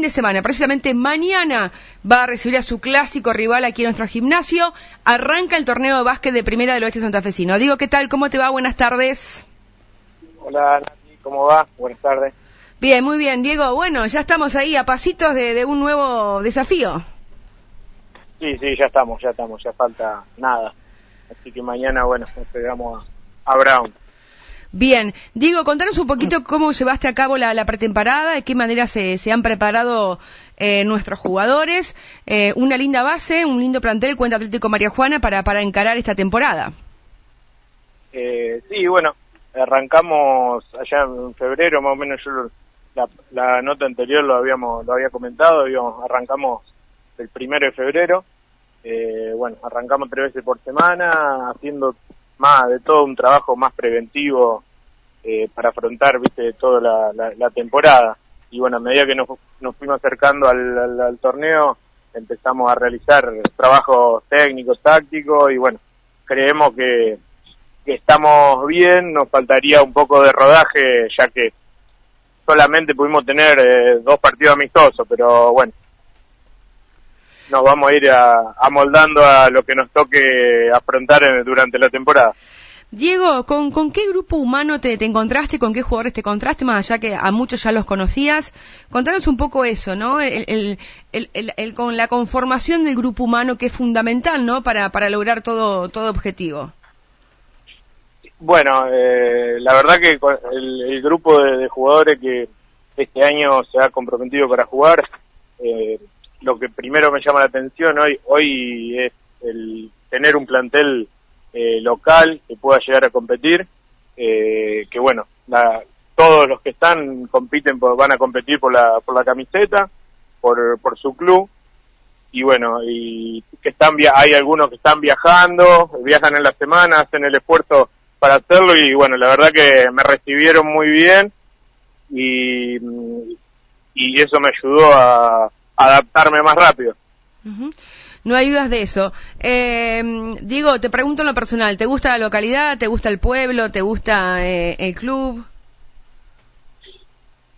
fin de semana, precisamente mañana, va a recibir a su clásico rival aquí en nuestro gimnasio. Arranca el torneo de básquet de primera del oeste santafesino. Digo, ¿qué tal? ¿Cómo te va? Buenas tardes. Hola, Nati, ¿cómo va? Buenas tardes. Bien, muy bien, Diego. Bueno, ya estamos ahí a pasitos de, un nuevo desafío. Sí, sí, ya estamos, ya estamos, ya falta nada. Así que mañana, bueno, esperamos a Brown. Bien, Diego, contanos un poquito cómo llevaste a cabo la, pretemporada, de qué manera se, han preparado eh, nuestros jugadores, eh, una linda base, un lindo plantel, cuenta Atlético María Juana, para, para encarar esta temporada. Eh, sí, bueno, arrancamos allá en febrero, más o menos yo la, nota anterior lo habíamos lo había comentado, arrancamos el primero de febrero, bueno, arrancamos tres veces por semana, haciendo más de todo un trabajo más preventivo eh, para afrontar, viste, toda la, temporada. Y bueno, a medida que nos, fuimos acercando al, torneo, empezamos a realizar trabajos técnicos, tácticos y bueno, creemos que, estamos bien, nos faltaría un poco de rodaje ya que solamente pudimos tener eh, dos partidos amistosos, pero bueno, nos vamos a ir amoldando a lo que nos toque afrontar durante la temporada. Diego, ¿con, qué grupo humano te, encontraste? ¿Con qué jugadores te encontraste? Más allá que a muchos ya los conocías. Contanos un poco eso, ¿no? El, con la conformación del grupo humano que es fundamental, ¿no? Para, para lograr todo, todo objetivo. Bueno, eh, la verdad que el, grupo de, jugadores que este año se ha comprometido para jugar, eh, lo que primero me llama la atención hoy, hoy es el tener un plantel eh, local que pueda llegar a competir, eh, que bueno, todos los que están compiten van a competir por la, por la camiseta, por, por su club, y bueno, y que están hay algunos que están viajando, viajan en la semana, hacen el esfuerzo para hacerlo y bueno, la verdad que me recibieron muy bien y, y eso me ayudó a, adaptarme más rápido. No hay dudas de eso. Eh, Diego, te pregunto en lo personal, ¿te gusta la localidad? ¿Te gusta el pueblo? ¿Te gusta eh, el club?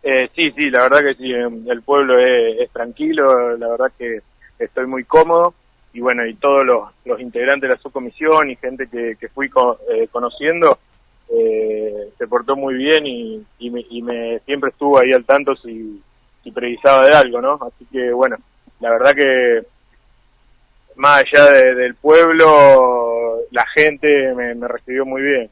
Eh, sí, sí, la verdad que sí, em, el pueblo es, tranquilo, la verdad que estoy muy cómodo y bueno, y todos los, integrantes de la subcomisión y gente que, que fui eh, conociendo se portó muy bien y, y, me, y me siempre estuvo ahí al tanto si, si previsaba de algo, ¿no? Así que bueno, la verdad que más allá del pueblo, la gente me, recibió muy bien.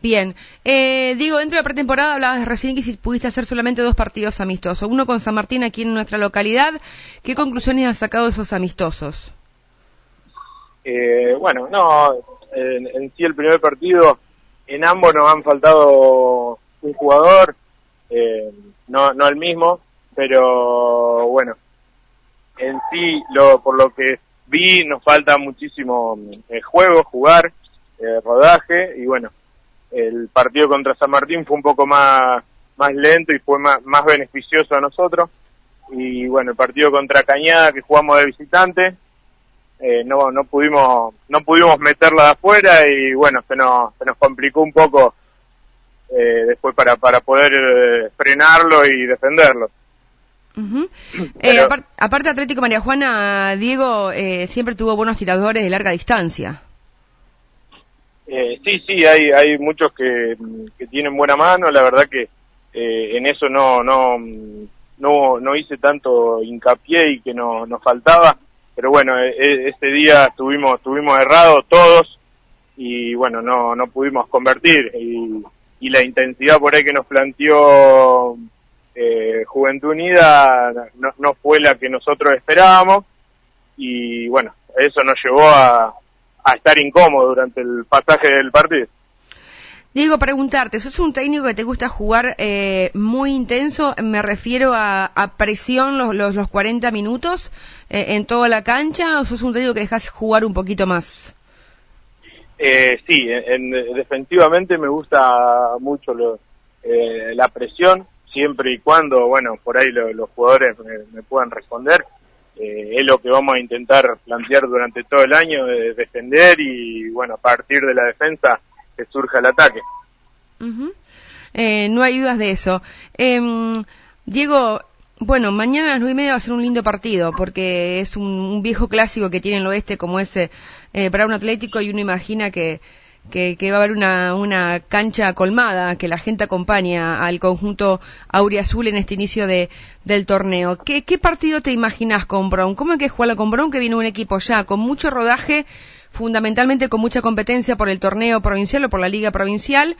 Bien, eh, digo, dentro de la pretemporada hablabas recién que si pudiste hacer solamente dos partidos amistosos, uno con San Martín aquí en nuestra localidad, ¿qué conclusiones has sacado de esos amistosos? Eh, bueno, no, en, sí el primer partido, en ambos nos han faltado un jugador, eh, no, no el mismo, pero bueno, en sí, lo, por lo que vi, nos falta muchísimo eh, juego, jugar, eh, rodaje, y bueno, el partido contra San Martín fue un poco más, más lento y fue más, más beneficioso a nosotros. Y bueno, el partido contra Cañada que jugamos de visitante, eh, no, no pudimos, no pudimos meterla de afuera y bueno, se nos, se nos complicó un poco eh, después para, para poder eh, frenarlo y defenderlo. Eh, aparte Atlético María Juana, Diego eh, siempre tuvo buenos tiradores de larga distancia. Eh, sí, sí, hay, hay muchos que, tienen buena mano, la verdad que en eso no, no, no, no hice tanto hincapié y que no, nos faltaba, pero bueno, e, e, ese día estuvimos, estuvimos errados todos y bueno, no, no pudimos convertir y, y la intensidad por ahí que nos planteó eh, Juventud Unida no, fue la que nosotros esperábamos y bueno, eso nos llevó a, estar incómodo durante el pasaje del partido. Diego, preguntarte, ¿sos un técnico que te gusta jugar eh, muy intenso? Me refiero a, presión los, los, los, 40 minutos eh, en toda la cancha, o sos un técnico que dejas jugar un poquito más? Eh, sí, en, defensivamente me gusta mucho la presión, siempre y cuando, bueno, por ahí los jugadores me, puedan responder, eh, es lo que vamos a intentar plantear durante todo el año, de defender y, bueno, a partir de la defensa que surja el ataque. Eh, no hay dudas de eso. Em, Diego, Bueno, mañana a las nueve y media va a ser un lindo partido, porque es un, viejo clásico que tiene el oeste como ese eh, Brown Atlético y uno imagina que, que, va a haber una, cancha colmada, que la gente acompaña al conjunto auriazul en este inicio de, del torneo. ¿Qué, ¿Qué partido te imaginas con Brown? ¿Cómo es que juega con Brown, que viene un equipo ya con mucho rodaje, fundamentalmente con mucha competencia por el torneo provincial o por la liga provincial?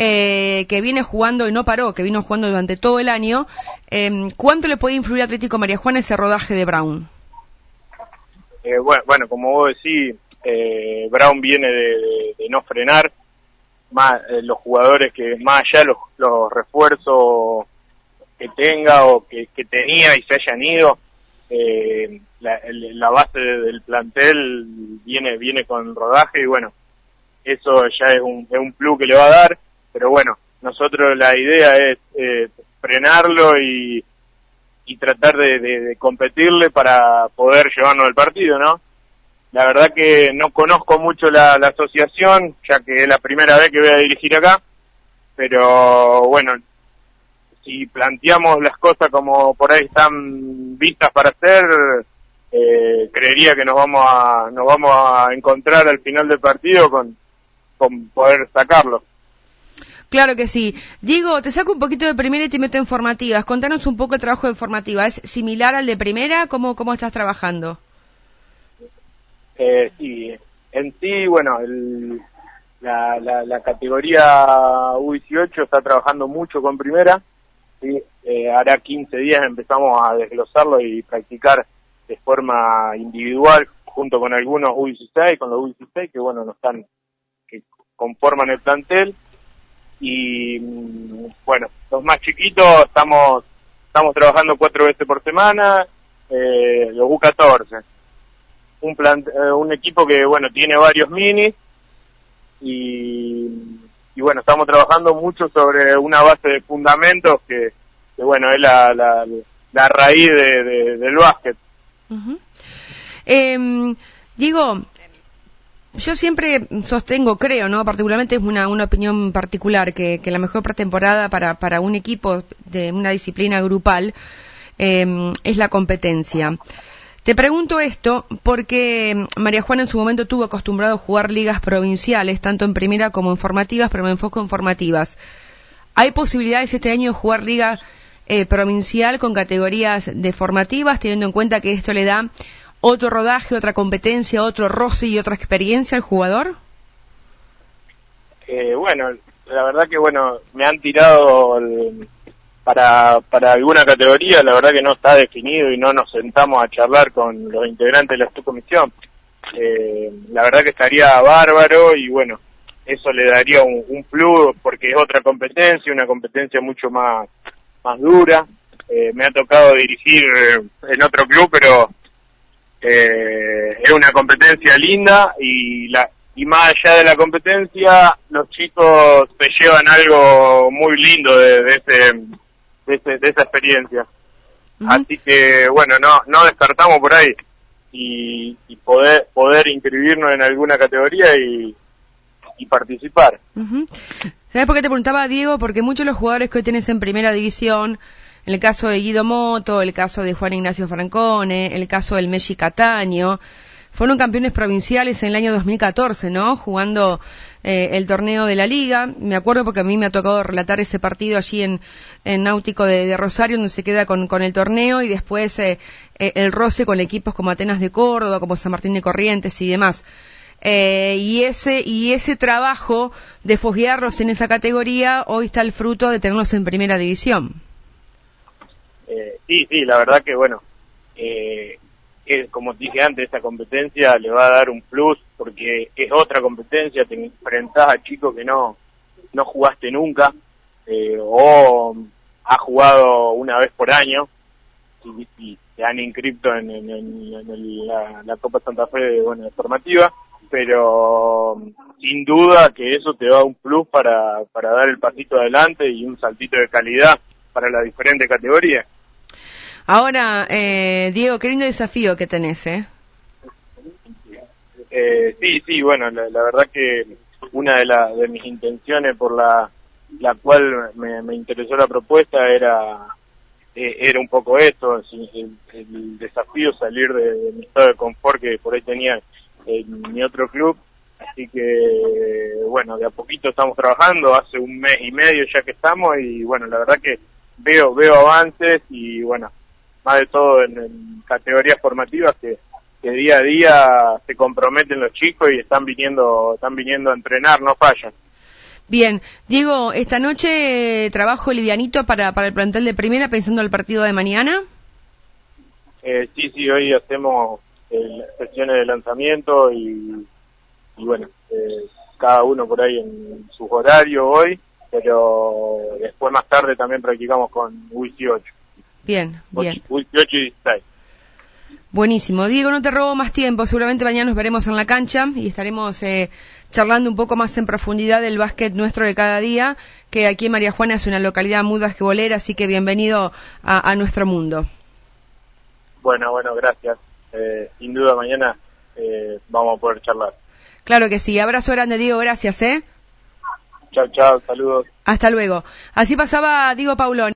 Eh, que viene jugando y no paró, que vino jugando durante todo el año. Eh, ¿Cuánto le puede influir a Atlético María Juana ese rodaje de Brown? Eh, bueno, bueno, como vos decís, eh, Brown viene de, no frenar, más eh, los jugadores que más allá los, los refuerzos que tenga o que, tenía y se hayan ido, eh, la, base del plantel viene viene con rodaje y bueno, eso ya es un, es un plus que le va a dar, pero bueno, nosotros la idea es frenarlo y, y tratar de, de competirle para poder llevarnos el partido, ¿no? La verdad que no conozco mucho la, asociación, ya que es la primera vez que voy a dirigir acá, pero bueno, si planteamos las cosas como por ahí están vistas para hacer, eh, creería que nos vamos a nos vamos a encontrar al final del partido con, con poder sacarlo. Claro que sí. Diego, te saco un poquito de primera y te meto en formativas. Contanos un poco el trabajo de formativa. ¿Es similar al de primera? ¿Cómo, cómo estás trabajando? Eh, sí, en sí, bueno, el, la, la, categoría U18 está trabajando mucho con primera. ¿sí? Eh, hará 15 días empezamos a desglosarlo y practicar de forma individual junto con algunos U16, con los U16 que bueno, no están, que conforman el plantel. Y mm, bueno, los más chiquitos estamos, estamos trabajando cuatro veces por semana, eh, los U14 un, plan, eh, un equipo que, bueno, tiene varios minis y, y, bueno, estamos trabajando mucho sobre una base de fundamentos que, que bueno, es la, la, la raíz de, del básquet. eh, Diego, yo siempre sostengo, creo, ¿no? Particularmente es una, una opinión particular, que, que la mejor pretemporada para, para un equipo de una disciplina grupal eh, es la competencia. Te pregunto esto porque mm, María Juana en su momento tuvo acostumbrado a jugar ligas provinciales, tanto en primera como en formativas, pero me enfoco en formativas. ¿Hay posibilidades este año de jugar liga eh, provincial con categorías de formativas, teniendo en cuenta que esto le da otro rodaje, otra competencia, otro roce y otra experiencia al jugador? Eh, bueno, la verdad que bueno, me han tirado el, para, para alguna categoría, la verdad que no está definido y no nos sentamos a charlar con los integrantes de la subcomisión. Eh, la verdad que estaría bárbaro y bueno, eso le daría un, plus porque es otra competencia, una competencia mucho más, más dura. Eh, me ha tocado dirigir en otro club, pero eh, es una competencia linda y la y más allá de la competencia, los chicos se llevan algo muy lindo de, de ese de, esa experiencia. Así que, bueno, no, no descartamos por ahí y, poder, poder inscribirnos en alguna categoría y, participar. ¿Sabes por qué te preguntaba, Diego? Porque muchos de los jugadores que hoy tienes en primera división, en el caso de Guido Moto, el caso de Juan Ignacio Francone, el caso del Messi Cataño, fueron campeones provinciales en el año 2014, ¿no? Jugando eh, el torneo de la liga. Me acuerdo porque a mí me ha tocado relatar ese partido allí en, Náutico de, Rosario, donde se queda con, con el torneo y después eh, eh, el roce con equipos como Atenas de Córdoba, como San Martín de Corrientes y demás. y ese y ese trabajo de foguearlos en esa categoría hoy está el fruto de tenerlos en primera división. sí, sí, la verdad que bueno, eh, que como dije antes, esta competencia le va a dar un plus porque es otra competencia, te enfrentás a chicos que no, no jugaste nunca eh, o has jugado una vez por año y, te han inscrito en, la, Copa Santa Fe bueno, de formativa, pero sin duda que eso te da un plus para, para dar el pasito adelante y un saltito de calidad para las diferentes categorías. Ahora, eh, Diego, qué lindo desafío que tenés, ¿eh? eh sí, sí, bueno, la, verdad que una de, de mis intenciones por la, la cual me, interesó la propuesta era eh, era un poco esto, el, el, desafío salir de, mi estado de confort que por ahí tenía en mi otro club. Así que, bueno, de a poquito estamos trabajando, hace un mes y medio ya que estamos y bueno, la verdad que veo, veo avances y bueno, más de todo en, categorías formativas que, que día a día se comprometen los chicos y están viniendo, están viniendo a entrenar, no fallan. Bien, Diego, esta noche trabajo livianito para, para el plantel de primera pensando en el partido de mañana. Eh, sí, sí, hoy hacemos eh, sesiones de lanzamiento y, y bueno, eh, cada uno por ahí en su horario hoy, pero después más tarde también practicamos con Wisi 8. Bien, bien. Wisi 8 y 16. Buenísimo. Diego, no te robo más tiempo. Seguramente mañana nos veremos en la cancha y estaremos eh, charlando un poco más en profundidad del básquet nuestro de cada día, que aquí en María Juana es una localidad muy basquetbolera, así que bienvenido a, nuestro mundo. Bueno, bueno, gracias. Eh, sin duda mañana eh, vamos a poder charlar. Claro que sí. Abrazo grande, Diego. Gracias, ¿eh? Chao, chao. Saludos. Hasta luego. Así pasaba Diego Paulón.